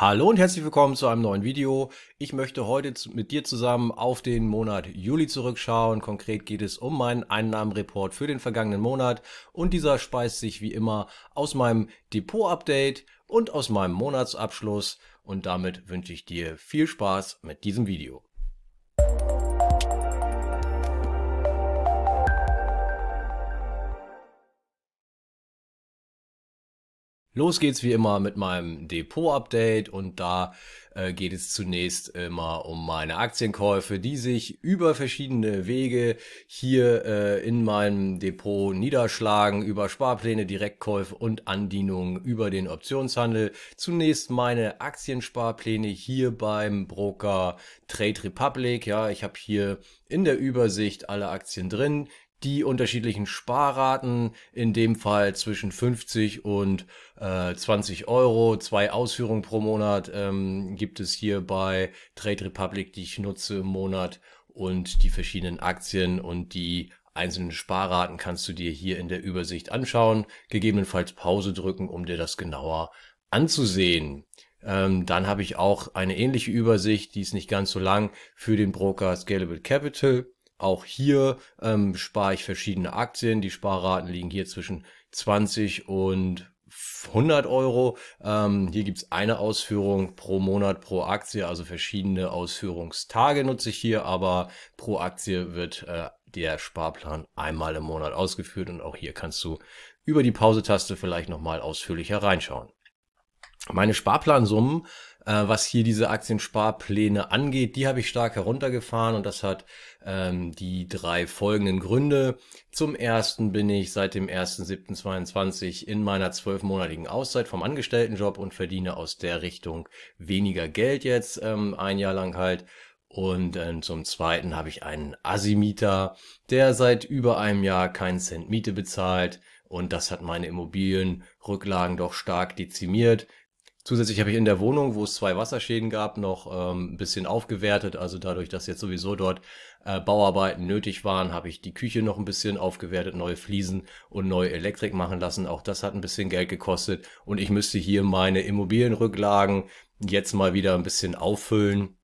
Hallo und herzlich willkommen zu einem neuen Video. Ich möchte heute mit dir zusammen auf den Monat Juli zurückschauen. Konkret geht es um meinen Einnahmenreport für den vergangenen Monat und dieser speist sich wie immer aus meinem Depot-Update und aus meinem Monatsabschluss und damit wünsche ich dir viel Spaß mit diesem Video. Los geht's wie immer mit meinem Depot-Update und da äh, geht es zunächst immer um meine Aktienkäufe, die sich über verschiedene Wege hier äh, in meinem Depot niederschlagen, über Sparpläne, Direktkäufe und Andienungen über den Optionshandel. Zunächst meine Aktiensparpläne hier beim Broker Trade Republic. Ja, ich habe hier in der Übersicht alle Aktien drin die unterschiedlichen Sparraten, in dem Fall zwischen 50 und äh, 20 Euro, zwei Ausführungen pro Monat ähm, gibt es hier bei Trade Republic, die ich nutze im Monat und die verschiedenen Aktien und die einzelnen Sparraten kannst du dir hier in der Übersicht anschauen, gegebenenfalls Pause drücken, um dir das genauer anzusehen. Ähm, dann habe ich auch eine ähnliche Übersicht, die ist nicht ganz so lang, für den Broker Scalable Capital. Auch hier ähm, spare ich verschiedene Aktien. Die Sparraten liegen hier zwischen 20 und 100 Euro. Ähm, hier gibt's eine Ausführung pro Monat pro Aktie, also verschiedene Ausführungstage nutze ich hier, aber pro Aktie wird äh, der Sparplan einmal im Monat ausgeführt und auch hier kannst du über die Pause-Taste vielleicht nochmal ausführlicher reinschauen. Meine Sparplansummen was hier diese Aktiensparpläne angeht, die habe ich stark heruntergefahren und das hat ähm, die drei folgenden Gründe. Zum ersten bin ich seit dem 1.7.22 in meiner zwölfmonatigen Auszeit vom Angestelltenjob und verdiene aus der Richtung weniger Geld jetzt, ähm, ein Jahr lang halt. Und äh, zum Zweiten habe ich einen Asimieter, der seit über einem Jahr keinen Cent Miete bezahlt. Und das hat meine Immobilienrücklagen doch stark dezimiert. Zusätzlich habe ich in der Wohnung, wo es zwei Wasserschäden gab, noch ähm, ein bisschen aufgewertet. Also dadurch, dass jetzt sowieso dort äh, Bauarbeiten nötig waren, habe ich die Küche noch ein bisschen aufgewertet, neue Fliesen und neue Elektrik machen lassen. Auch das hat ein bisschen Geld gekostet. Und ich müsste hier meine Immobilienrücklagen jetzt mal wieder ein bisschen auffüllen.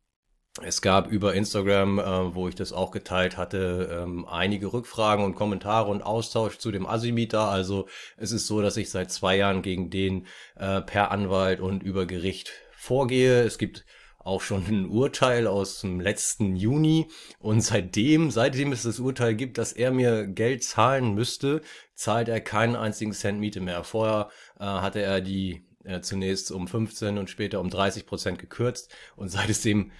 Es gab über Instagram, äh, wo ich das auch geteilt hatte, ähm, einige Rückfragen und Kommentare und Austausch zu dem Asimieter. Also es ist so, dass ich seit zwei Jahren gegen den äh, per Anwalt und über Gericht vorgehe. Es gibt auch schon ein Urteil aus dem letzten Juni und seitdem, seitdem es das Urteil gibt, dass er mir Geld zahlen müsste, zahlt er keinen einzigen Cent Miete mehr. Vorher äh, hatte er die äh, zunächst um 15 und später um 30 Prozent gekürzt und seit es dem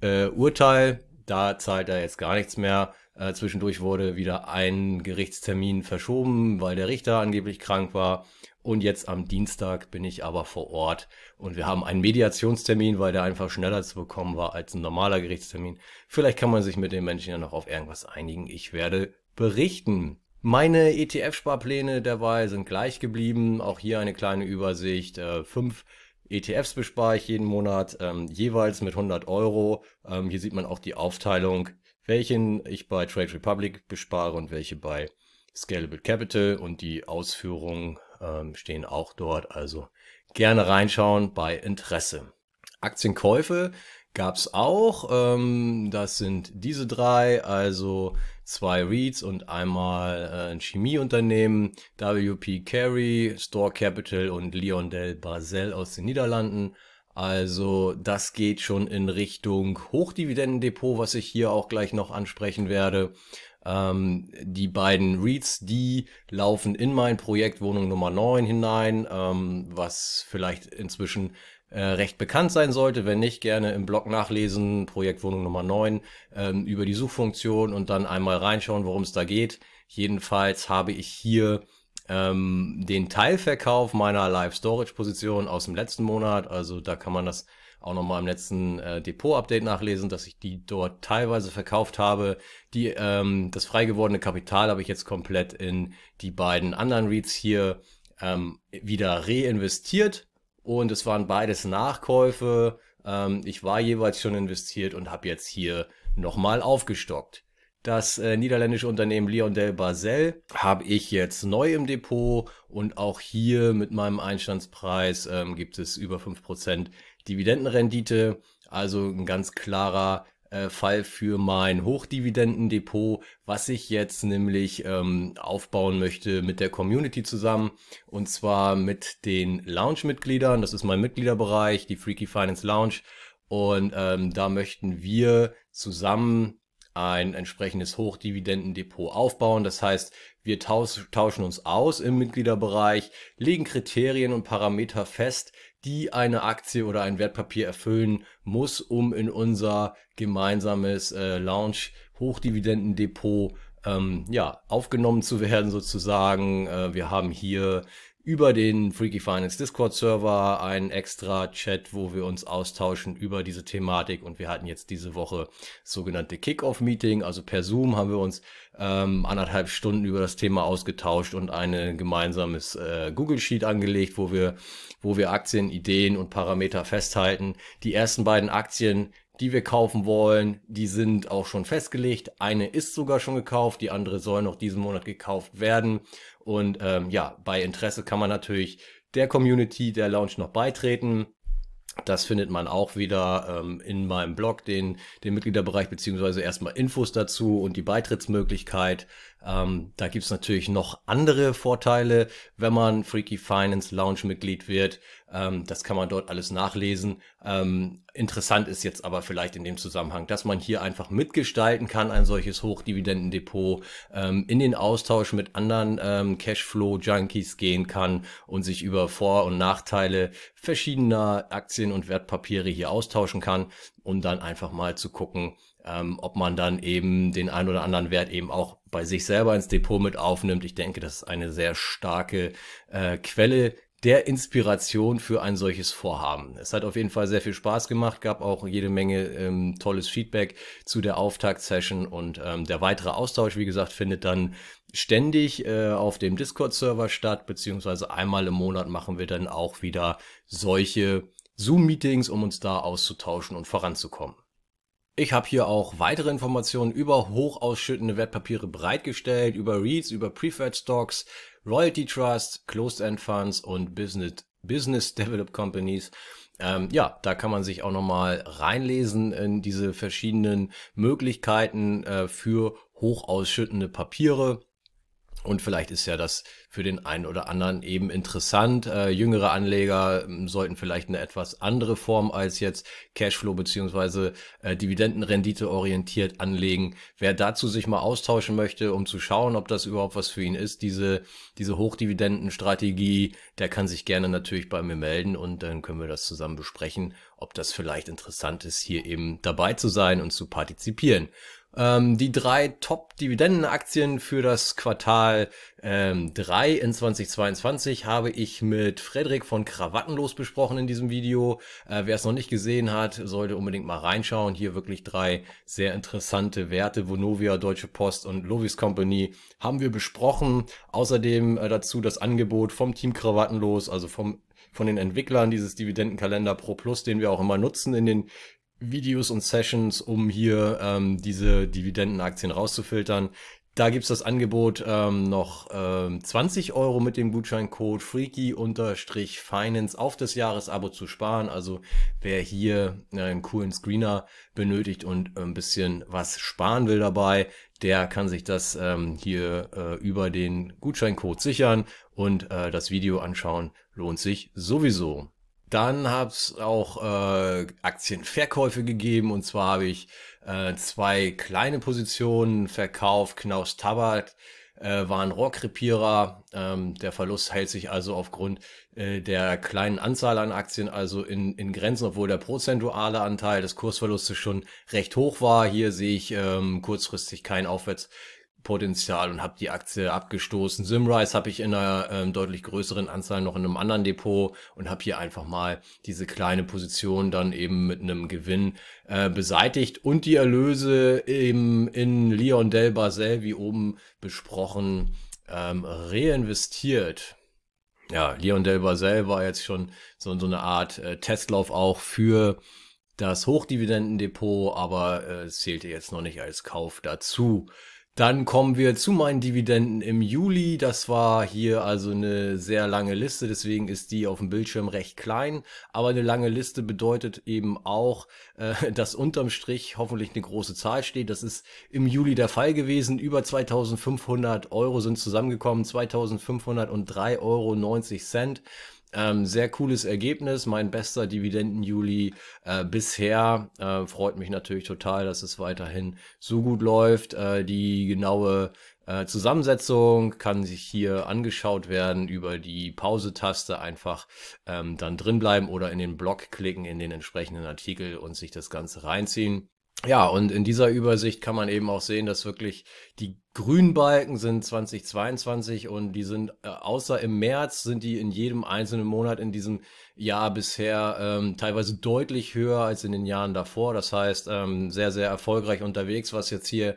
äh, Urteil, da zahlt er jetzt gar nichts mehr. Äh, zwischendurch wurde wieder ein Gerichtstermin verschoben, weil der Richter angeblich krank war. Und jetzt am Dienstag bin ich aber vor Ort und wir haben einen Mediationstermin, weil der einfach schneller zu bekommen war als ein normaler Gerichtstermin. Vielleicht kann man sich mit den Menschen ja noch auf irgendwas einigen. Ich werde berichten. Meine ETF-Sparpläne dabei sind gleich geblieben. Auch hier eine kleine Übersicht. Äh, fünf ETFs bespare ich jeden Monat, ähm, jeweils mit 100 Euro. Ähm, hier sieht man auch die Aufteilung, welchen ich bei Trade Republic bespare und welche bei Scalable Capital und die Ausführungen ähm, stehen auch dort. Also gerne reinschauen bei Interesse. Aktienkäufe gab's auch. Ähm, das sind diese drei, also zwei REITs und einmal äh, ein Chemieunternehmen, WP Carey, Store Capital und Leon Del Basel aus den Niederlanden. Also das geht schon in Richtung Hochdividendendepot, was ich hier auch gleich noch ansprechen werde. Ähm, die beiden REITs, die laufen in mein Projekt Wohnung Nummer 9 hinein, ähm, was vielleicht inzwischen äh, recht bekannt sein sollte. Wenn nicht, gerne im Blog nachlesen, Projektwohnung Nummer 9, ähm, über die Suchfunktion und dann einmal reinschauen, worum es da geht. Jedenfalls habe ich hier ähm, den Teilverkauf meiner Live Storage Position aus dem letzten Monat. Also da kann man das auch nochmal im letzten äh, Depot-Update nachlesen, dass ich die dort teilweise verkauft habe. Die, ähm, das frei gewordene Kapital habe ich jetzt komplett in die beiden anderen REITs hier ähm, wieder reinvestiert und es waren beides Nachkäufe. Ähm, ich war jeweils schon investiert und habe jetzt hier nochmal aufgestockt. Das äh, niederländische Unternehmen Leon Del Basel habe ich jetzt neu im Depot und auch hier mit meinem Einstandspreis ähm, gibt es über 5% Dividendenrendite. Also ein ganz klarer Fall für mein Hochdividendendepot, was ich jetzt nämlich ähm, aufbauen möchte mit der Community zusammen und zwar mit den Lounge-Mitgliedern. Das ist mein Mitgliederbereich, die Freaky Finance Lounge. Und ähm, da möchten wir zusammen ein entsprechendes Hochdividendendepot aufbauen. Das heißt, wir tauschen uns aus im Mitgliederbereich, legen Kriterien und Parameter fest, die eine Aktie oder ein Wertpapier erfüllen muss, um in unser gemeinsames äh, Launch Hochdividendendepot ähm, ja, aufgenommen zu werden sozusagen. Äh, wir haben hier über den Freaky Finance Discord Server einen extra Chat, wo wir uns austauschen über diese Thematik und wir hatten jetzt diese Woche sogenannte Kickoff Meeting, also per Zoom haben wir uns ähm, anderthalb Stunden über das Thema ausgetauscht und ein gemeinsames äh, Google Sheet angelegt, wo wir wo wir Aktien, Ideen und Parameter festhalten. Die ersten beiden Aktien, die wir kaufen wollen, die sind auch schon festgelegt. Eine ist sogar schon gekauft, die andere soll noch diesen Monat gekauft werden. Und ähm, ja, bei Interesse kann man natürlich der Community der Lounge noch beitreten. Das findet man auch wieder ähm, in meinem Blog, den, den Mitgliederbereich, beziehungsweise erstmal Infos dazu und die Beitrittsmöglichkeit. Ähm, da gibt's natürlich noch andere Vorteile, wenn man Freaky Finance Lounge Mitglied wird. Ähm, das kann man dort alles nachlesen. Ähm, interessant ist jetzt aber vielleicht in dem Zusammenhang, dass man hier einfach mitgestalten kann, ein solches Hochdividendendepot, ähm, in den Austausch mit anderen ähm, Cashflow-Junkies gehen kann und sich über Vor- und Nachteile verschiedener Aktien und Wertpapiere hier austauschen kann, um dann einfach mal zu gucken, ähm, ob man dann eben den ein oder anderen Wert eben auch bei sich selber ins Depot mit aufnimmt. Ich denke, das ist eine sehr starke äh, Quelle der Inspiration für ein solches Vorhaben. Es hat auf jeden Fall sehr viel Spaß gemacht, gab auch jede Menge ähm, tolles Feedback zu der Auftakt-Session und ähm, der weitere Austausch, wie gesagt, findet dann ständig äh, auf dem Discord-Server statt, beziehungsweise einmal im Monat machen wir dann auch wieder solche Zoom-Meetings, um uns da auszutauschen und voranzukommen. Ich habe hier auch weitere Informationen über hochausschüttende Wertpapiere bereitgestellt, über REITs, über Preferred Stocks, Royalty Trust, Closed-End Funds und Business, Business Developed Companies. Ähm, ja, da kann man sich auch nochmal reinlesen in diese verschiedenen Möglichkeiten äh, für hochausschüttende Papiere. Und vielleicht ist ja das für den einen oder anderen eben interessant. Äh, jüngere Anleger äh, sollten vielleicht eine etwas andere Form als jetzt Cashflow beziehungsweise äh, Dividendenrendite orientiert anlegen. Wer dazu sich mal austauschen möchte, um zu schauen, ob das überhaupt was für ihn ist, diese, diese Hochdividendenstrategie, der kann sich gerne natürlich bei mir melden und dann können wir das zusammen besprechen, ob das vielleicht interessant ist, hier eben dabei zu sein und zu partizipieren. Ähm, die drei Top-Dividendenaktien für das Quartal ähm, 3 in 2022 habe ich mit Frederik von Krawattenlos besprochen in diesem Video. Äh, Wer es noch nicht gesehen hat, sollte unbedingt mal reinschauen. Hier wirklich drei sehr interessante Werte. Vonovia, Deutsche Post und Lovis Company haben wir besprochen. Außerdem äh, dazu das Angebot vom Team Krawattenlos, also vom von den Entwicklern dieses Dividendenkalender Pro Plus, den wir auch immer nutzen in den Videos und Sessions, um hier ähm, diese Dividendenaktien rauszufiltern. Da gibt's das Angebot ähm, noch ähm, 20 Euro mit dem Gutscheincode Freaky-Finance auf das Jahresabo zu sparen. Also wer hier äh, einen coolen Screener benötigt und ein bisschen was sparen will dabei, der kann sich das ähm, hier äh, über den Gutscheincode sichern und äh, das Video anschauen. Lohnt sich sowieso. Dann habe es auch äh, Aktienverkäufe gegeben und zwar habe ich äh, zwei kleine Positionen verkauft. Knaus Tabat äh, war ein Rohrkrepierer. Ähm, der Verlust hält sich also aufgrund äh, der kleinen Anzahl an Aktien also in, in Grenzen, obwohl der prozentuale Anteil des Kursverlustes schon recht hoch war. Hier sehe ich ähm, kurzfristig kein Aufwärts Potenzial und habe die Aktie abgestoßen. Simrise habe ich in einer ähm, deutlich größeren Anzahl noch in einem anderen Depot und habe hier einfach mal diese kleine Position dann eben mit einem Gewinn äh, beseitigt und die Erlöse eben in Leon Del Basel, wie oben besprochen, ähm, reinvestiert. Ja, Leon Del Basel war jetzt schon so, so eine Art äh, Testlauf auch für das Hochdividendendepot, aber äh, zählte jetzt noch nicht als Kauf dazu. Dann kommen wir zu meinen Dividenden im Juli. Das war hier also eine sehr lange Liste, deswegen ist die auf dem Bildschirm recht klein. Aber eine lange Liste bedeutet eben auch, äh, dass unterm Strich hoffentlich eine große Zahl steht. Das ist im Juli der Fall gewesen. Über 2500 Euro sind zusammengekommen, 2503,90 Euro. Ähm, sehr cooles Ergebnis, mein bester Dividenden-Juli äh, bisher. Äh, freut mich natürlich total, dass es weiterhin so gut läuft. Äh, die genaue äh, Zusammensetzung kann sich hier angeschaut werden über die Pause-Taste. Einfach ähm, dann drinbleiben oder in den Blog klicken, in den entsprechenden Artikel und sich das Ganze reinziehen. Ja, und in dieser Übersicht kann man eben auch sehen, dass wirklich die grünen Balken sind 2022 und die sind, äh, außer im März, sind die in jedem einzelnen Monat in diesem Jahr bisher ähm, teilweise deutlich höher als in den Jahren davor. Das heißt, ähm, sehr, sehr erfolgreich unterwegs, was jetzt hier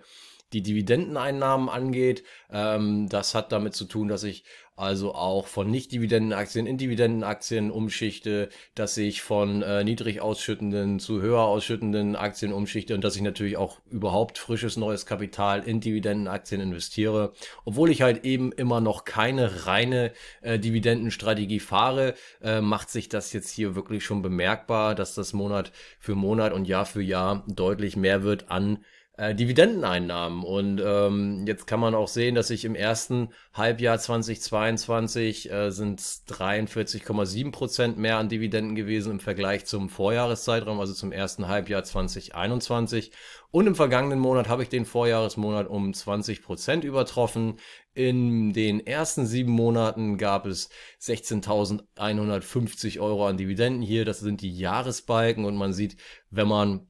die Dividendeneinnahmen angeht. Ähm, das hat damit zu tun, dass ich also auch von Nicht-Dividendenaktien in Dividendenaktien umschichte, dass ich von äh, niedrig ausschüttenden zu höher ausschüttenden Aktien umschichte und dass ich natürlich auch überhaupt frisches neues Kapital in Dividendenaktien investiere, obwohl ich halt eben immer noch keine reine äh, Dividendenstrategie fahre, äh, macht sich das jetzt hier wirklich schon bemerkbar, dass das Monat für Monat und Jahr für Jahr deutlich mehr wird an äh, Dividendeneinnahmen. Und ähm, jetzt kann man auch sehen, dass sich im ersten Halbjahr 2022 äh, sind 43,7 Prozent mehr an Dividenden gewesen im Vergleich zum Vorjahreszeitraum, also zum ersten Halbjahr 2021. Und im vergangenen Monat habe ich den Vorjahresmonat um 20 Prozent übertroffen. In den ersten sieben Monaten gab es 16.150 Euro an Dividenden hier. Das sind die Jahresbalken und man sieht, wenn man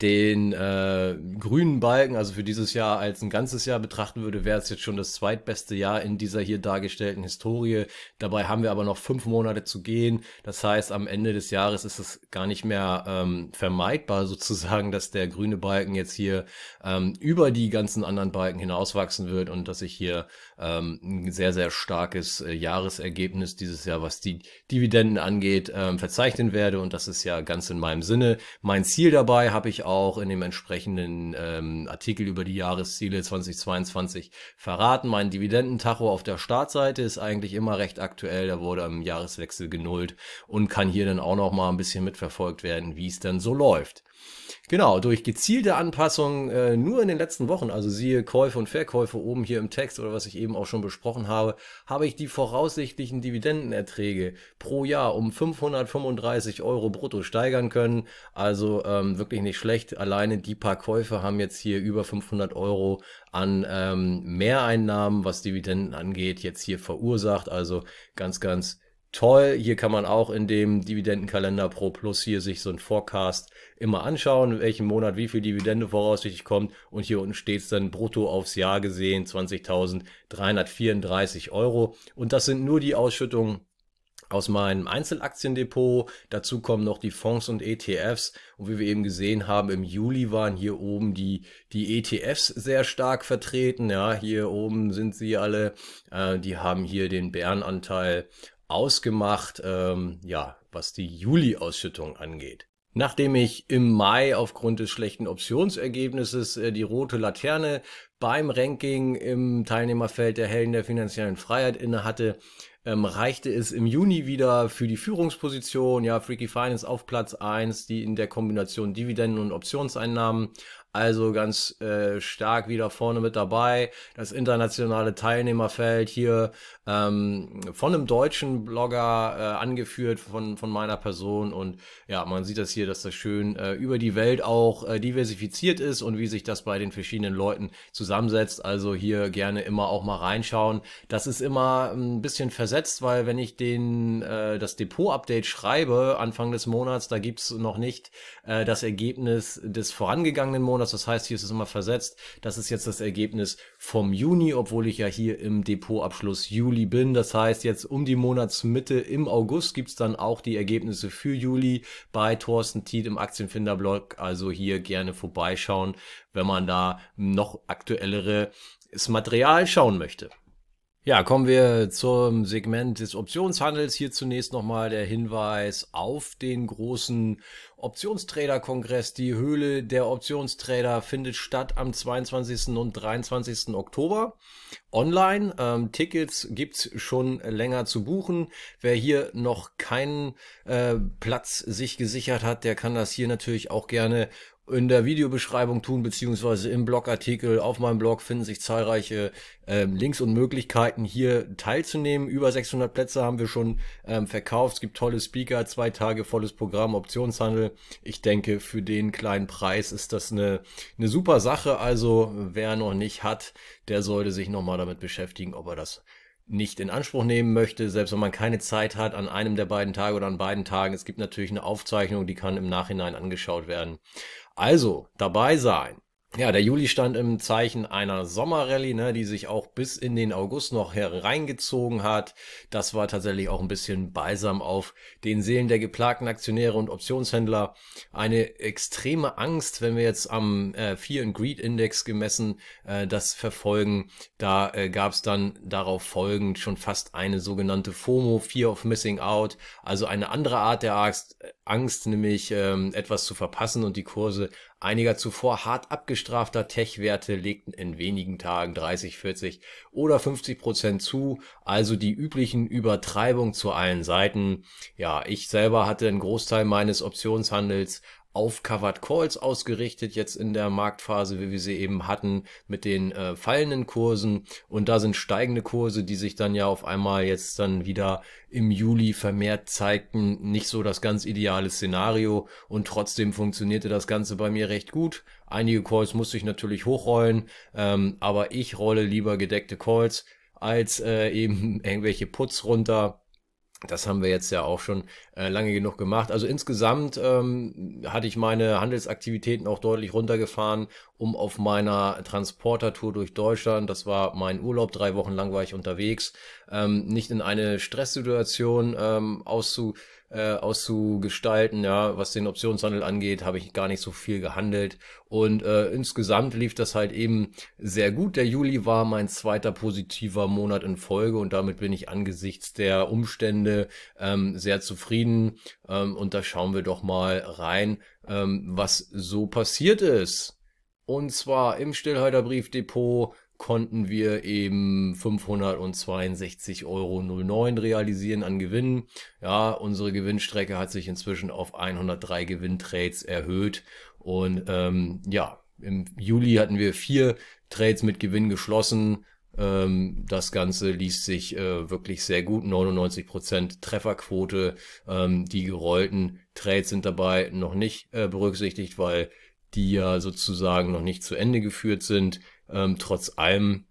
den äh, grünen Balken, also für dieses Jahr als ein ganzes Jahr betrachten würde, wäre es jetzt schon das zweitbeste Jahr in dieser hier dargestellten Historie. Dabei haben wir aber noch fünf Monate zu gehen. Das heißt, am Ende des Jahres ist es gar nicht mehr ähm, vermeidbar sozusagen, dass der grüne Balken jetzt hier ähm, über die ganzen anderen Balken hinauswachsen wird und dass ich hier ähm, ein sehr, sehr starkes äh, Jahresergebnis dieses Jahr, was die Dividenden angeht, ähm, verzeichnen werde. Und das ist ja ganz in meinem Sinne. Mein Ziel dabei habe ich auch in dem entsprechenden ähm, Artikel über die Jahresziele 2022 verraten. Mein Dividendentacho auf der Startseite ist eigentlich immer recht aktuell. Da wurde am Jahreswechsel genullt und kann hier dann auch noch mal ein bisschen mitverfolgt werden, wie es dann so läuft. Genau, durch gezielte Anpassungen äh, nur in den letzten Wochen, also siehe Käufe und Verkäufe oben hier im Text oder was ich eben auch schon besprochen habe, habe ich die voraussichtlichen Dividendenerträge pro Jahr um 535 Euro brutto steigern können. Also ähm, wirklich nicht schlecht. Alleine die paar Käufe haben jetzt hier über 500 Euro an ähm, Mehreinnahmen, was Dividenden angeht, jetzt hier verursacht. Also ganz, ganz toll. Hier kann man auch in dem Dividendenkalender Pro Plus hier sich so ein Forecast immer anschauen, in welchem Monat wie viel Dividende voraussichtlich kommt. Und hier unten steht es dann brutto aufs Jahr gesehen 20.334 Euro. Und das sind nur die Ausschüttungen aus meinem Einzelaktiendepot. Dazu kommen noch die Fonds und ETFs. Und wie wir eben gesehen haben, im Juli waren hier oben die, die ETFs sehr stark vertreten. Ja, hier oben sind sie alle. Äh, die haben hier den Bärenanteil ausgemacht, ähm, ja, was die Juli-Ausschüttung angeht. Nachdem ich im Mai aufgrund des schlechten Optionsergebnisses äh, die rote Laterne beim Ranking im Teilnehmerfeld der Helden der finanziellen Freiheit inne hatte, ähm, reichte es im Juni wieder für die Führungsposition, ja, Freaky Finance auf Platz 1, die in der Kombination Dividenden und Optionseinnahmen also ganz äh, stark wieder vorne mit dabei. Das internationale Teilnehmerfeld hier ähm, von einem deutschen Blogger äh, angeführt von, von meiner Person. Und ja, man sieht das hier, dass das schön äh, über die Welt auch äh, diversifiziert ist und wie sich das bei den verschiedenen Leuten zusammensetzt. Also hier gerne immer auch mal reinschauen. Das ist immer ein bisschen versetzt, weil wenn ich den äh, das Depot-Update schreibe Anfang des Monats, da gibt's noch nicht äh, das Ergebnis des vorangegangenen Monats. Das heißt, hier ist es immer versetzt. Das ist jetzt das Ergebnis vom Juni, obwohl ich ja hier im Depotabschluss Juli bin. Das heißt, jetzt um die Monatsmitte im August gibt es dann auch die Ergebnisse für Juli bei Thorsten Tiet im Aktienfinder-Blog. Also hier gerne vorbeischauen, wenn man da noch aktuelleres Material schauen möchte. Ja, kommen wir zum Segment des Optionshandels. Hier zunächst nochmal der Hinweis auf den großen Optionstrader-Kongress. Die Höhle der Optionstrader findet statt am 22. und 23. Oktober online. Ähm, Tickets gibt's schon länger zu buchen. Wer hier noch keinen äh, Platz sich gesichert hat, der kann das hier natürlich auch gerne in der Videobeschreibung tun, beziehungsweise im Blogartikel auf meinem Blog finden sich zahlreiche ähm, Links und Möglichkeiten, hier teilzunehmen. Über 600 Plätze haben wir schon ähm, verkauft. Es gibt tolle Speaker, zwei Tage volles Programm, Optionshandel. Ich denke, für den kleinen Preis ist das eine, eine super Sache. Also wer noch nicht hat, der sollte sich nochmal damit beschäftigen, ob er das nicht in Anspruch nehmen möchte, selbst wenn man keine Zeit hat an einem der beiden Tage oder an beiden Tagen. Es gibt natürlich eine Aufzeichnung, die kann im Nachhinein angeschaut werden. Also dabei sein. Ja, der Juli stand im Zeichen einer Sommerrallye, ne, die sich auch bis in den August noch hereingezogen hat. Das war tatsächlich auch ein bisschen balsam auf den Seelen der geplagten Aktionäre und Optionshändler. Eine extreme Angst, wenn wir jetzt am äh, Fear and Greed Index gemessen äh, das verfolgen. Da äh, gab es dann darauf folgend schon fast eine sogenannte FOMO, Fear of Missing Out, also eine andere Art der Angst, Angst nämlich ähm, etwas zu verpassen und die Kurse einiger zuvor hart abgestrafter Tech-Werte legten in wenigen Tagen 30, 40 oder 50 Prozent zu, also die üblichen Übertreibungen zu allen Seiten. Ja, ich selber hatte einen Großteil meines Optionshandels auf Covered Calls ausgerichtet, jetzt in der Marktphase, wie wir sie eben hatten, mit den äh, fallenden Kursen. Und da sind steigende Kurse, die sich dann ja auf einmal jetzt dann wieder im Juli vermehrt zeigten. Nicht so das ganz ideale Szenario. Und trotzdem funktionierte das Ganze bei mir recht gut. Einige Calls musste ich natürlich hochrollen, ähm, aber ich rolle lieber gedeckte Calls als äh, eben irgendwelche Puts runter das haben wir jetzt ja auch schon äh, lange genug gemacht. Also insgesamt ähm, hatte ich meine Handelsaktivitäten auch deutlich runtergefahren, um auf meiner Transportertour durch Deutschland, das war mein Urlaub, drei Wochen lang war ich unterwegs, ähm, nicht in eine Stresssituation ähm, auszu äh, auszugestalten. Ja, was den Optionshandel angeht, habe ich gar nicht so viel gehandelt. Und äh, insgesamt lief das halt eben sehr gut. Der Juli war mein zweiter positiver Monat in Folge und damit bin ich angesichts der Umstände ähm, sehr zufrieden. Ähm, und da schauen wir doch mal rein, ähm, was so passiert ist. Und zwar im Stillhalterbriefdepot konnten wir eben 562,09 Euro realisieren an Gewinnen. Ja, unsere Gewinnstrecke hat sich inzwischen auf 103 Gewinntrades erhöht. Und ähm, ja, im Juli hatten wir vier Trades mit Gewinn geschlossen. Ähm, das Ganze liest sich äh, wirklich sehr gut. 99% Trefferquote. Ähm, die gerollten Trades sind dabei noch nicht äh, berücksichtigt, weil die ja sozusagen noch nicht zu Ende geführt sind. Ähm, trotz allem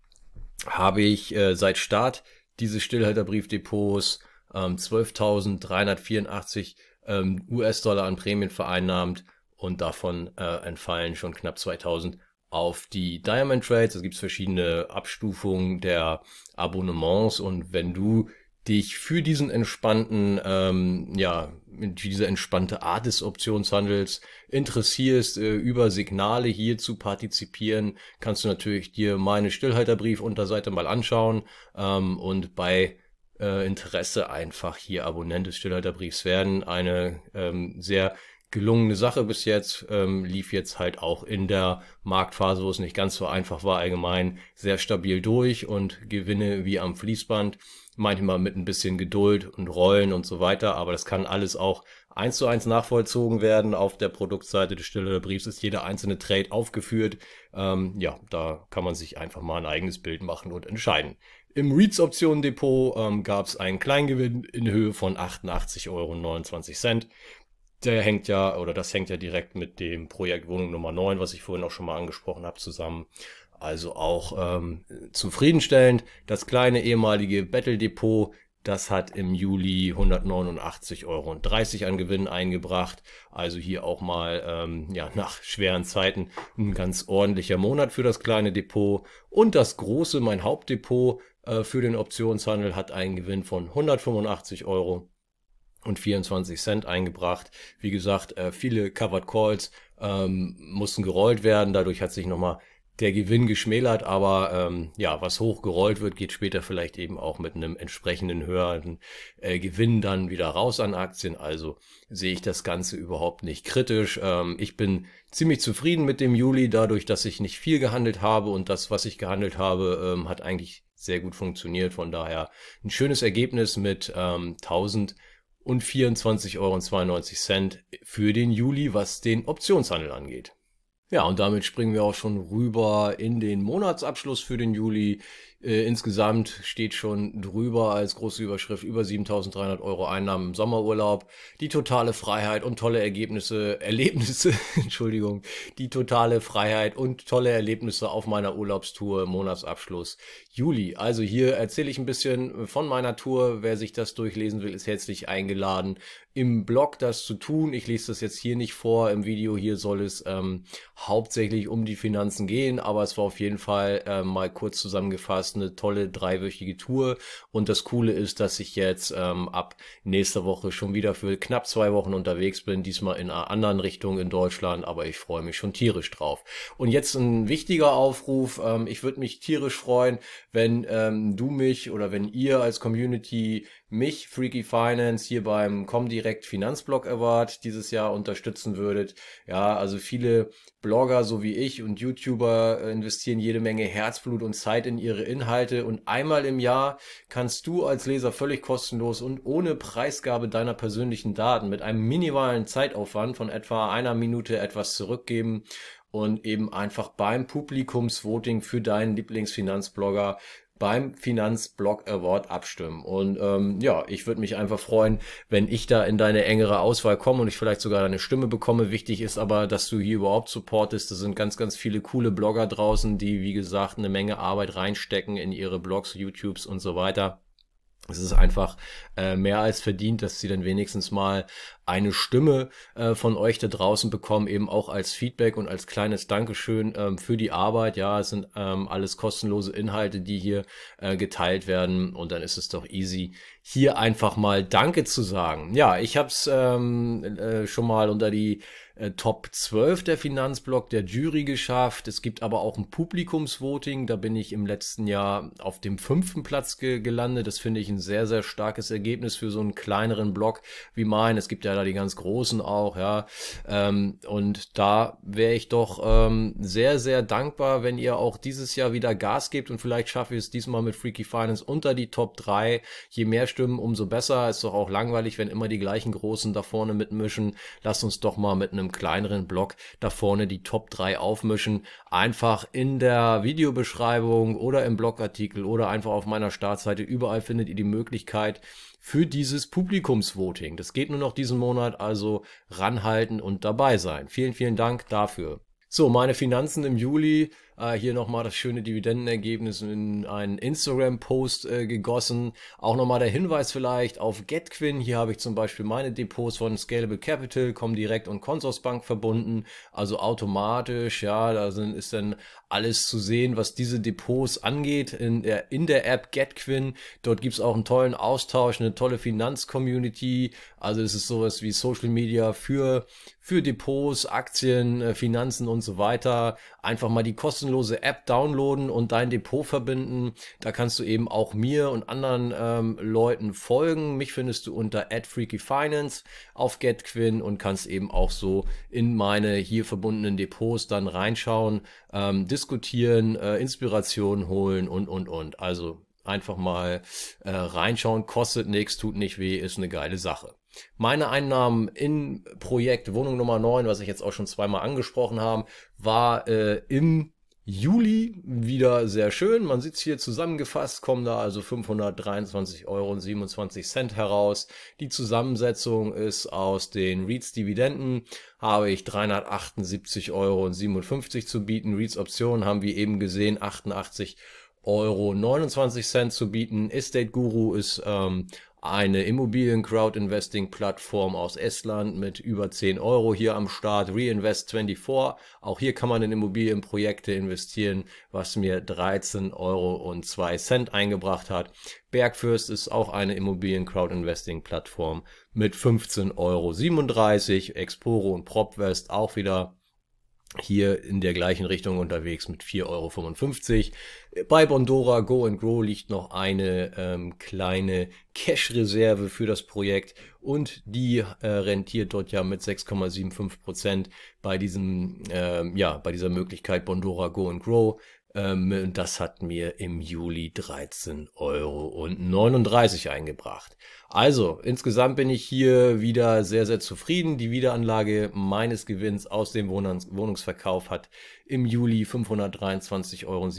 habe ich äh, seit Start dieses Stillhalterbriefdepots ähm, 12.384 ähm, US-Dollar an Prämien vereinnahmt und davon äh, entfallen schon knapp 2000 auf die Diamond Trades. Es gibt verschiedene Abstufungen der Abonnements und wenn du dich für diesen entspannten, ähm, ja, diese entspannte Art des Optionshandels interessierst, äh, über Signale hier zu partizipieren, kannst du natürlich dir meine Stillhalterbrief-Unterseite mal anschauen ähm, und bei äh, Interesse einfach hier Abonnent des Stillhalterbriefs werden. Eine ähm, sehr gelungene Sache bis jetzt, ähm, lief jetzt halt auch in der Marktphase, wo es nicht ganz so einfach war, allgemein sehr stabil durch und Gewinne wie am Fließband manchmal mit ein bisschen Geduld und Rollen und so weiter, aber das kann alles auch eins zu eins nachvollzogen werden. Auf der Produktseite des Stille Briefs ist jeder einzelne Trade aufgeführt. Ähm, ja, da kann man sich einfach mal ein eigenes Bild machen und entscheiden. Im Reads Optionen Depot ähm, gab es einen Kleingewinn in Höhe von 88,29 Euro. Der hängt ja, oder das hängt ja direkt mit dem Projekt Wohnung Nummer 9, was ich vorhin auch schon mal angesprochen habe, zusammen. Also auch ähm, zufriedenstellend. Das kleine ehemalige Battle Depot, das hat im Juli 189,30 Euro an Gewinn eingebracht. Also hier auch mal ähm, ja, nach schweren Zeiten ein ganz ordentlicher Monat für das kleine Depot. Und das große, mein Hauptdepot äh, für den Optionshandel, hat einen Gewinn von 185 Euro und 24 Cent eingebracht. Wie gesagt, äh, viele Covered Calls ähm, mussten gerollt werden. Dadurch hat sich nochmal der Gewinn geschmälert, aber ähm, ja, was hochgerollt wird, geht später vielleicht eben auch mit einem entsprechenden höheren äh, Gewinn dann wieder raus an Aktien. Also sehe ich das Ganze überhaupt nicht kritisch. Ähm, ich bin ziemlich zufrieden mit dem Juli, dadurch, dass ich nicht viel gehandelt habe und das, was ich gehandelt habe, ähm, hat eigentlich sehr gut funktioniert. Von daher ein schönes Ergebnis mit ähm, 1000 und 24,92 Euro für den Juli, was den Optionshandel angeht. Ja, und damit springen wir auch schon rüber in den Monatsabschluss für den Juli. Äh, insgesamt steht schon drüber als große Überschrift über 7300 Euro Einnahmen im Sommerurlaub. Die totale Freiheit und tolle Ergebnisse, Erlebnisse, Entschuldigung, die totale Freiheit und tolle Erlebnisse auf meiner Urlaubstour, Monatsabschluss Juli. Also hier erzähle ich ein bisschen von meiner Tour. Wer sich das durchlesen will, ist herzlich eingeladen, im Blog das zu tun. Ich lese das jetzt hier nicht vor. Im Video hier soll es ähm, hauptsächlich um die Finanzen gehen, aber es war auf jeden Fall äh, mal kurz zusammengefasst hast eine tolle dreiwöchige Tour. Und das Coole ist, dass ich jetzt ähm, ab nächster Woche schon wieder für knapp zwei Wochen unterwegs bin, diesmal in einer anderen Richtung in Deutschland, aber ich freue mich schon tierisch drauf. Und jetzt ein wichtiger Aufruf. Ähm, ich würde mich tierisch freuen, wenn ähm, du mich oder wenn ihr als Community mich, Freaky Finance, hier beim Comdirect Finanzblog Award dieses Jahr unterstützen würdet. Ja, also viele Blogger, so wie ich und YouTuber äh, investieren jede Menge Herzblut und Zeit in ihre Inhalte und einmal im Jahr kannst du als Leser völlig kostenlos und ohne Preisgabe deiner persönlichen Daten mit einem minimalen Zeitaufwand von etwa einer Minute etwas zurückgeben und eben einfach beim Publikumsvoting für deinen Lieblingsfinanzblogger beim Finanzblog Award abstimmen. Und ähm, ja, ich würde mich einfach freuen, wenn ich da in deine engere Auswahl komme und ich vielleicht sogar deine Stimme bekomme. Wichtig ist aber, dass du hier überhaupt supportest. Da sind ganz, ganz viele coole Blogger draußen, die, wie gesagt, eine Menge Arbeit reinstecken in ihre Blogs, YouTubes und so weiter. Es ist einfach äh, mehr als verdient, dass sie dann wenigstens mal eine Stimme äh, von euch da draußen bekommen, eben auch als Feedback und als kleines Dankeschön ähm, für die Arbeit. Ja, es sind ähm, alles kostenlose Inhalte, die hier äh, geteilt werden und dann ist es doch easy, hier einfach mal Danke zu sagen. Ja, ich habe es ähm, äh, schon mal unter die äh, Top 12 der Finanzblock der Jury geschafft. Es gibt aber auch ein Publikumsvoting. Da bin ich im letzten Jahr auf dem fünften Platz ge gelandet. Das finde ich ein sehr, sehr starkes Ergebnis für so einen kleineren Block wie mein. Es gibt ja da die ganz großen auch, ja. Ähm, und da wäre ich doch ähm, sehr, sehr dankbar, wenn ihr auch dieses Jahr wieder Gas gebt und vielleicht schaffe ich es diesmal mit Freaky Finance unter die Top 3. Je mehr Stimmen, umso besser. Ist doch auch langweilig, wenn immer die gleichen Großen da vorne mitmischen. Lasst uns doch mal mit einem kleineren Blog da vorne die Top 3 aufmischen. Einfach in der Videobeschreibung oder im Blogartikel oder einfach auf meiner Startseite. Überall findet ihr die Möglichkeit für dieses Publikumsvoting. Das geht nur noch diesen Monat, also ranhalten und dabei sein. Vielen, vielen Dank dafür. So, meine Finanzen im Juli äh, hier nochmal das schöne Dividendenergebnis in einen Instagram-Post äh, gegossen. Auch nochmal der Hinweis vielleicht auf GetQuinn. Hier habe ich zum Beispiel meine Depots von Scalable Capital, kommen direkt und Consorsbank verbunden. Also automatisch, ja, da sind, ist dann alles zu sehen, was diese Depots angeht in der, in der App GetQuinn. Dort gibt's auch einen tollen Austausch, eine tolle Finanzcommunity. Also es ist sowas wie Social Media für, für Depots, Aktien, äh, Finanzen und so weiter. Einfach mal die Kosten kostenlose App downloaden und dein Depot verbinden. Da kannst du eben auch mir und anderen ähm, Leuten folgen. Mich findest du unter @freakyfinance auf GetQuinn und kannst eben auch so in meine hier verbundenen Depots dann reinschauen, ähm, diskutieren, äh, Inspiration holen und und und. Also einfach mal äh, reinschauen, kostet nichts, tut nicht weh, ist eine geile Sache. Meine Einnahmen in Projekt Wohnung Nummer 9, was ich jetzt auch schon zweimal angesprochen habe, war äh, im Juli wieder sehr schön. Man sieht hier zusammengefasst, kommen da also 523,27 Euro heraus. Die Zusammensetzung ist aus den REITs Dividenden habe ich 378,57 Euro zu bieten. REITs Optionen haben wir eben gesehen 88 Euro 29 Cent zu bieten. Estate Guru ist ähm, eine Immobilien-Crowd-Investing-Plattform aus Estland mit über 10 Euro hier am Start. Reinvest24. Auch hier kann man in Immobilienprojekte investieren, was mir 13 Euro und 2 Cent eingebracht hat. Bergfürst ist auch eine Immobilien-Crowd-Investing-Plattform mit 15,37 Euro. Exporo und PropWest auch wieder hier in der gleichen Richtung unterwegs mit 4,55 Euro. Bei Bondora Go and Grow liegt noch eine ähm, kleine Cash-Reserve für das Projekt und die äh, rentiert dort ja mit 6,75 Prozent bei diesem, ähm, ja, bei dieser Möglichkeit Bondora Go and Grow. Ähm, das hat mir im Juli 13,39 Euro eingebracht. Also, insgesamt bin ich hier wieder sehr, sehr zufrieden. Die Wiederanlage meines Gewinns aus dem Wohnungsverkauf hat im Juli 523,27 Euro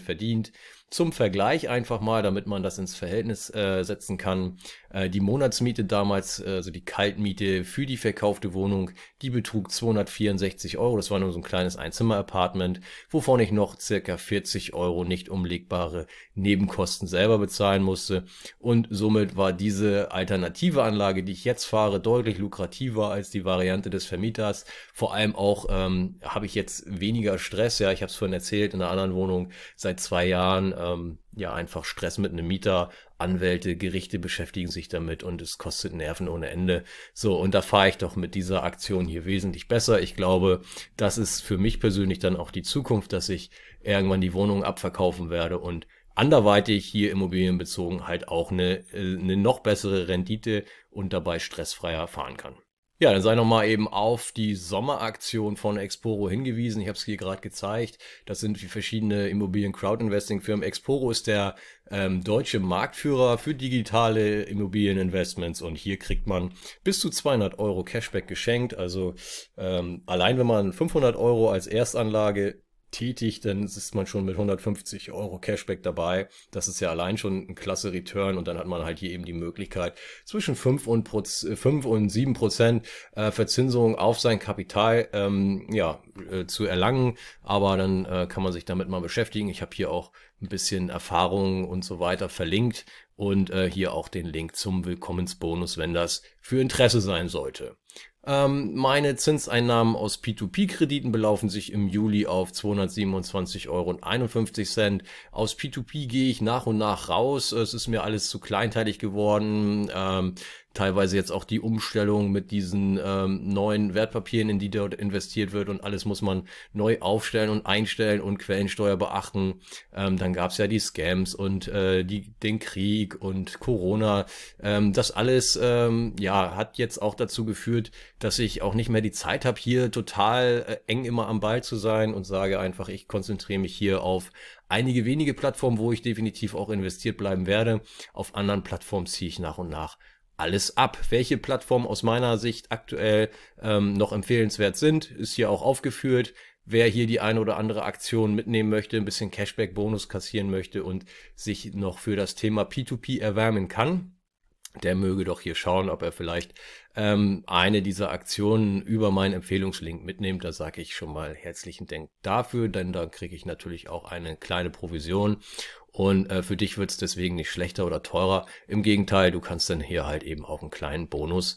verdient. Zum Vergleich einfach mal, damit man das ins Verhältnis äh, setzen kann. Äh, die Monatsmiete damals, äh, also die Kaltmiete für die verkaufte Wohnung, die betrug 264 Euro. Das war nur so ein kleines Einzimmer-Apartment, wovon ich noch circa 40 Euro nicht umlegbare Nebenkosten selber bezahlen musste. Und somit war diese alternative Anlage, die ich jetzt fahre, deutlich lukrativer als die Variante des Vermieters. Vor allem auch ähm, habe ich jetzt weniger Stress. Ja, ich habe es vorhin erzählt, in einer anderen Wohnung seit zwei Jahren ähm, ja einfach Stress mit einem Mieter. Anwälte, Gerichte beschäftigen sich damit und es kostet Nerven ohne Ende. So, und da fahre ich doch mit dieser Aktion hier wesentlich besser. Ich glaube, das ist für mich persönlich dann auch die Zukunft, dass ich irgendwann die Wohnung abverkaufen werde und anderweitig hier immobilienbezogen halt auch eine, äh, eine noch bessere Rendite und dabei stressfreier fahren kann. Ja, dann sei nochmal eben auf die Sommeraktion von Exporo hingewiesen. Ich habe es hier gerade gezeigt. Das sind wie verschiedene Immobilien-Crowd-Investing-Firmen. Exporo ist der ähm, deutsche Marktführer für digitale Immobilieninvestments und hier kriegt man bis zu 200 Euro Cashback geschenkt. Also ähm, allein wenn man 500 Euro als Erstanlage tätigt, dann ist man schon mit 150 Euro Cashback dabei. Das ist ja allein schon ein klasse Return und dann hat man halt hier eben die Möglichkeit zwischen 5 und, 5 und 7 Prozent äh, Verzinsung auf sein Kapital ähm, ja, äh, zu erlangen. Aber dann äh, kann man sich damit mal beschäftigen. Ich habe hier auch ein bisschen Erfahrung und so weiter verlinkt und äh, hier auch den Link zum Willkommensbonus, wenn das für Interesse sein sollte. Ähm, meine Zinseinnahmen aus P2P-Krediten belaufen sich im Juli auf 227,51 Euro. Aus P2P gehe ich nach und nach raus. Es ist mir alles zu kleinteilig geworden. Ähm, teilweise jetzt auch die Umstellung mit diesen ähm, neuen Wertpapieren, in die dort investiert wird und alles muss man neu aufstellen und einstellen und Quellensteuer beachten. Ähm, dann gab es ja die Scams und äh, die, den Krieg und Corona. Ähm, das alles ähm, ja hat jetzt auch dazu geführt, dass ich auch nicht mehr die Zeit habe, hier total äh, eng immer am Ball zu sein und sage einfach, ich konzentriere mich hier auf einige wenige Plattformen, wo ich definitiv auch investiert bleiben werde. Auf anderen Plattformen ziehe ich nach und nach alles ab. Welche Plattformen aus meiner Sicht aktuell ähm, noch empfehlenswert sind, ist hier auch aufgeführt. Wer hier die eine oder andere Aktion mitnehmen möchte, ein bisschen Cashback-Bonus kassieren möchte und sich noch für das Thema P2P erwärmen kann, der möge doch hier schauen, ob er vielleicht ähm, eine dieser Aktionen über meinen Empfehlungslink mitnimmt. Da sage ich schon mal herzlichen Dank dafür, denn da kriege ich natürlich auch eine kleine Provision. Und äh, für dich wird es deswegen nicht schlechter oder teurer. Im Gegenteil, du kannst dann hier halt eben auch einen kleinen Bonus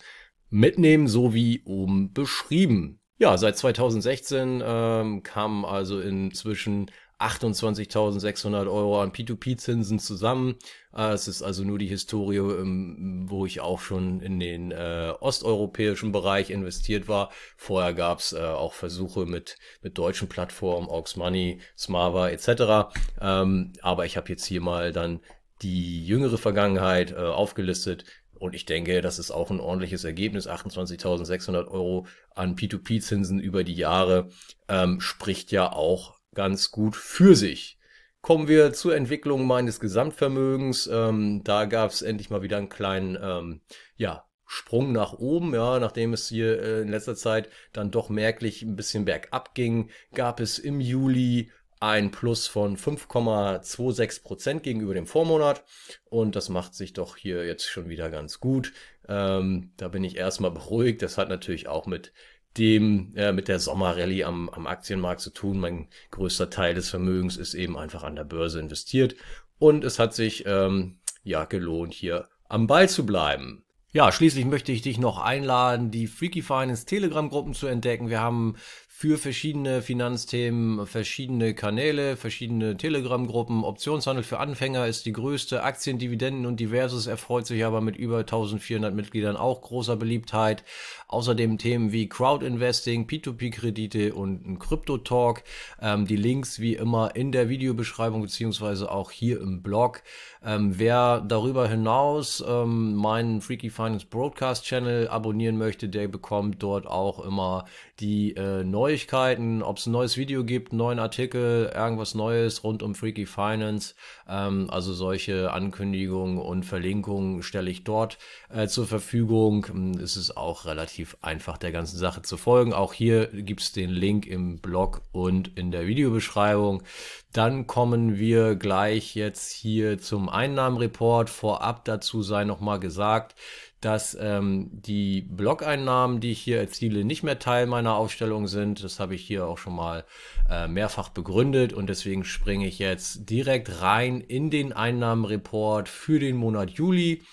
mitnehmen, so wie oben beschrieben. Ja, seit 2016 ähm, kam also inzwischen 28.600 Euro an P2P-Zinsen zusammen. Äh, es ist also nur die Historie, ähm, wo ich auch schon in den äh, osteuropäischen Bereich investiert war. Vorher gab es äh, auch Versuche mit, mit deutschen Plattformen, Aux Money, Smava etc. Ähm, aber ich habe jetzt hier mal dann die jüngere Vergangenheit äh, aufgelistet. Und ich denke, das ist auch ein ordentliches Ergebnis. 28.600 Euro an P2P-Zinsen über die Jahre ähm, spricht ja auch ganz gut für sich. Kommen wir zur Entwicklung meines Gesamtvermögens. Ähm, da gab es endlich mal wieder einen kleinen ähm, ja, Sprung nach oben. Ja, nachdem es hier äh, in letzter Zeit dann doch merklich ein bisschen bergab ging, gab es im Juli ein Plus von 5,26 Prozent gegenüber dem Vormonat. Und das macht sich doch hier jetzt schon wieder ganz gut. Ähm, da bin ich erstmal beruhigt. Das hat natürlich auch mit dem äh, mit der Sommerrallye am, am Aktienmarkt zu tun. Mein größter Teil des Vermögens ist eben einfach an der Börse investiert und es hat sich ähm, ja gelohnt, hier am Ball zu bleiben. Ja, schließlich möchte ich dich noch einladen, die Freaky Finance Telegram-Gruppen zu entdecken. Wir haben für verschiedene Finanzthemen, verschiedene Kanäle, verschiedene Telegram-Gruppen. Optionshandel für Anfänger ist die größte. Aktien, Dividenden und Diverses erfreut sich aber mit über 1400 Mitgliedern auch großer Beliebtheit. Außerdem Themen wie Crowd-Investing, P2P-Kredite und ein Krypto-Talk. Ähm, die Links wie immer in der Videobeschreibung beziehungsweise auch hier im Blog. Ähm, wer darüber hinaus ähm, meinen Freaky Finance Broadcast Channel abonnieren möchte, der bekommt dort auch immer die äh, Neuigkeiten, ob es ein neues Video gibt, einen neuen Artikel, irgendwas Neues rund um Freaky Finance. Ähm, also solche Ankündigungen und Verlinkungen stelle ich dort äh, zur Verfügung. Ähm, es ist auch relativ einfach der ganzen Sache zu folgen. Auch hier gibt es den Link im Blog und in der Videobeschreibung. Dann kommen wir gleich jetzt hier zum Einnahmenreport. Vorab dazu sei nochmal gesagt, dass ähm, die Blog-Einnahmen, die ich hier erziele, nicht mehr Teil meiner Aufstellung sind. Das habe ich hier auch schon mal äh, mehrfach begründet und deswegen springe ich jetzt direkt rein in den Einnahmenreport für den Monat Juli.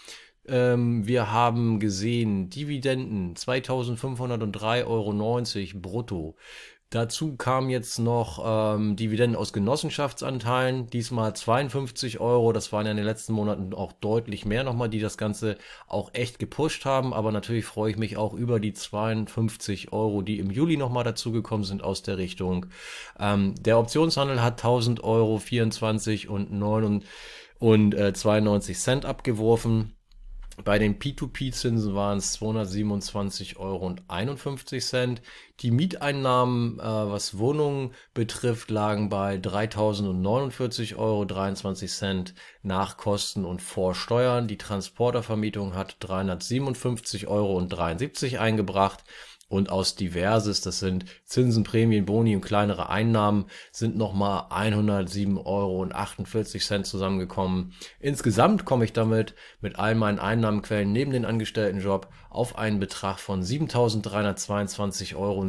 Ähm, wir haben gesehen, Dividenden 2503,90 Euro brutto. Dazu kamen jetzt noch ähm, Dividenden aus Genossenschaftsanteilen, diesmal 52 Euro. Das waren ja in den letzten Monaten auch deutlich mehr nochmal, die das Ganze auch echt gepusht haben. Aber natürlich freue ich mich auch über die 52 Euro, die im Juli nochmal dazugekommen sind aus der Richtung. Ähm, der Optionshandel hat 1000 Euro 24 und 9 und äh, 92 Cent abgeworfen. Bei den P2P-Zinsen waren es 227,51 Euro. Die Mieteinnahmen, äh, was Wohnungen betrifft, lagen bei 3.049,23 Euro nach Kosten und Vorsteuern. Die Transportervermietung hat 357,73 Euro eingebracht und aus Diverses, das sind Zinsen, Prämien, Boni und kleinere Einnahmen, sind nochmal 107,48 Euro zusammengekommen. Insgesamt komme ich damit mit all meinen Einnahmenquellen neben den Angestelltenjob auf einen Betrag von 7.322,77 Euro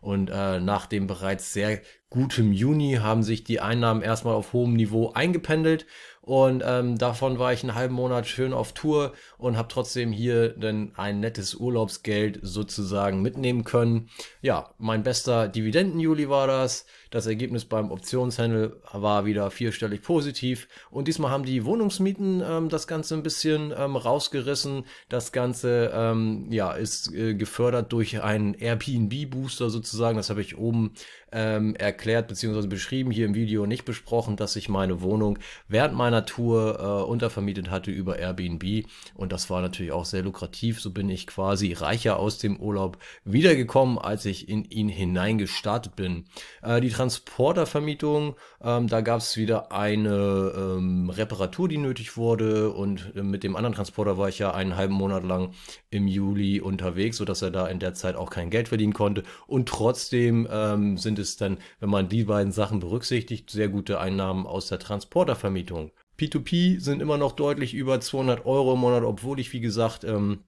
und äh, nach dem bereits sehr gutem Juni haben sich die Einnahmen erstmal auf hohem Niveau eingependelt und ähm, davon war ich einen halben Monat schön auf Tour und habe trotzdem hier dann ein nettes Urlaubsgeld sozusagen mitnehmen können. Ja, mein bester Dividenden-Juli war das. Das Ergebnis beim Optionshandel war wieder vierstellig positiv. Und diesmal haben die Wohnungsmieten ähm, das Ganze ein bisschen ähm, rausgerissen. Das Ganze ähm, ja, ist äh, gefördert durch einen Airbnb-Booster sozusagen. Das habe ich oben ähm, erklärt bzw. beschrieben, hier im Video nicht besprochen, dass ich meine Wohnung während meiner Tour äh, untervermietet hatte über Airbnb. Und das war natürlich auch sehr lukrativ. So bin ich quasi reicher aus dem Urlaub wiedergekommen, als ich in ihn hineingestartet bin. Äh, die Transportervermietung, ähm, da gab es wieder eine ähm, Reparatur, die nötig wurde und äh, mit dem anderen Transporter war ich ja einen halben Monat lang im Juli unterwegs, sodass er da in der Zeit auch kein Geld verdienen konnte und trotzdem ähm, sind es dann, wenn man die beiden Sachen berücksichtigt, sehr gute Einnahmen aus der Transportervermietung. P2P sind immer noch deutlich über 200 Euro im Monat, obwohl ich, wie gesagt, ähm,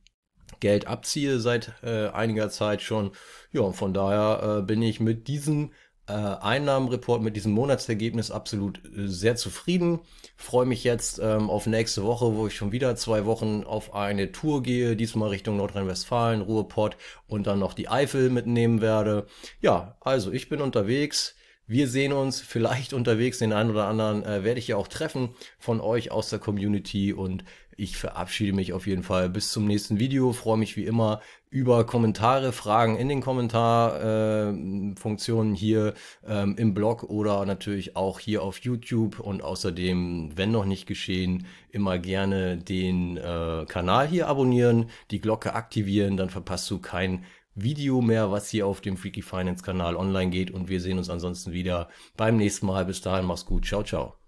Geld abziehe seit äh, einiger Zeit schon. Ja, und von daher äh, bin ich mit diesem äh, Einnahmenreport mit diesem Monatsergebnis absolut äh, sehr zufrieden. Freue mich jetzt ähm, auf nächste Woche, wo ich schon wieder zwei Wochen auf eine Tour gehe, diesmal Richtung Nordrhein-Westfalen, Ruhrpott und dann noch die Eifel mitnehmen werde. Ja, also ich bin unterwegs. Wir sehen uns vielleicht unterwegs, den einen oder anderen äh, werde ich ja auch treffen von euch aus der Community und ich verabschiede mich auf jeden Fall bis zum nächsten Video. Freue mich wie immer über Kommentare, Fragen in den Kommentarfunktionen äh, hier ähm, im Blog oder natürlich auch hier auf YouTube und außerdem, wenn noch nicht geschehen, immer gerne den äh, Kanal hier abonnieren, die Glocke aktivieren, dann verpasst du kein Video mehr, was hier auf dem Freaky Finance Kanal online geht und wir sehen uns ansonsten wieder beim nächsten Mal. Bis dahin, mach's gut, ciao, ciao.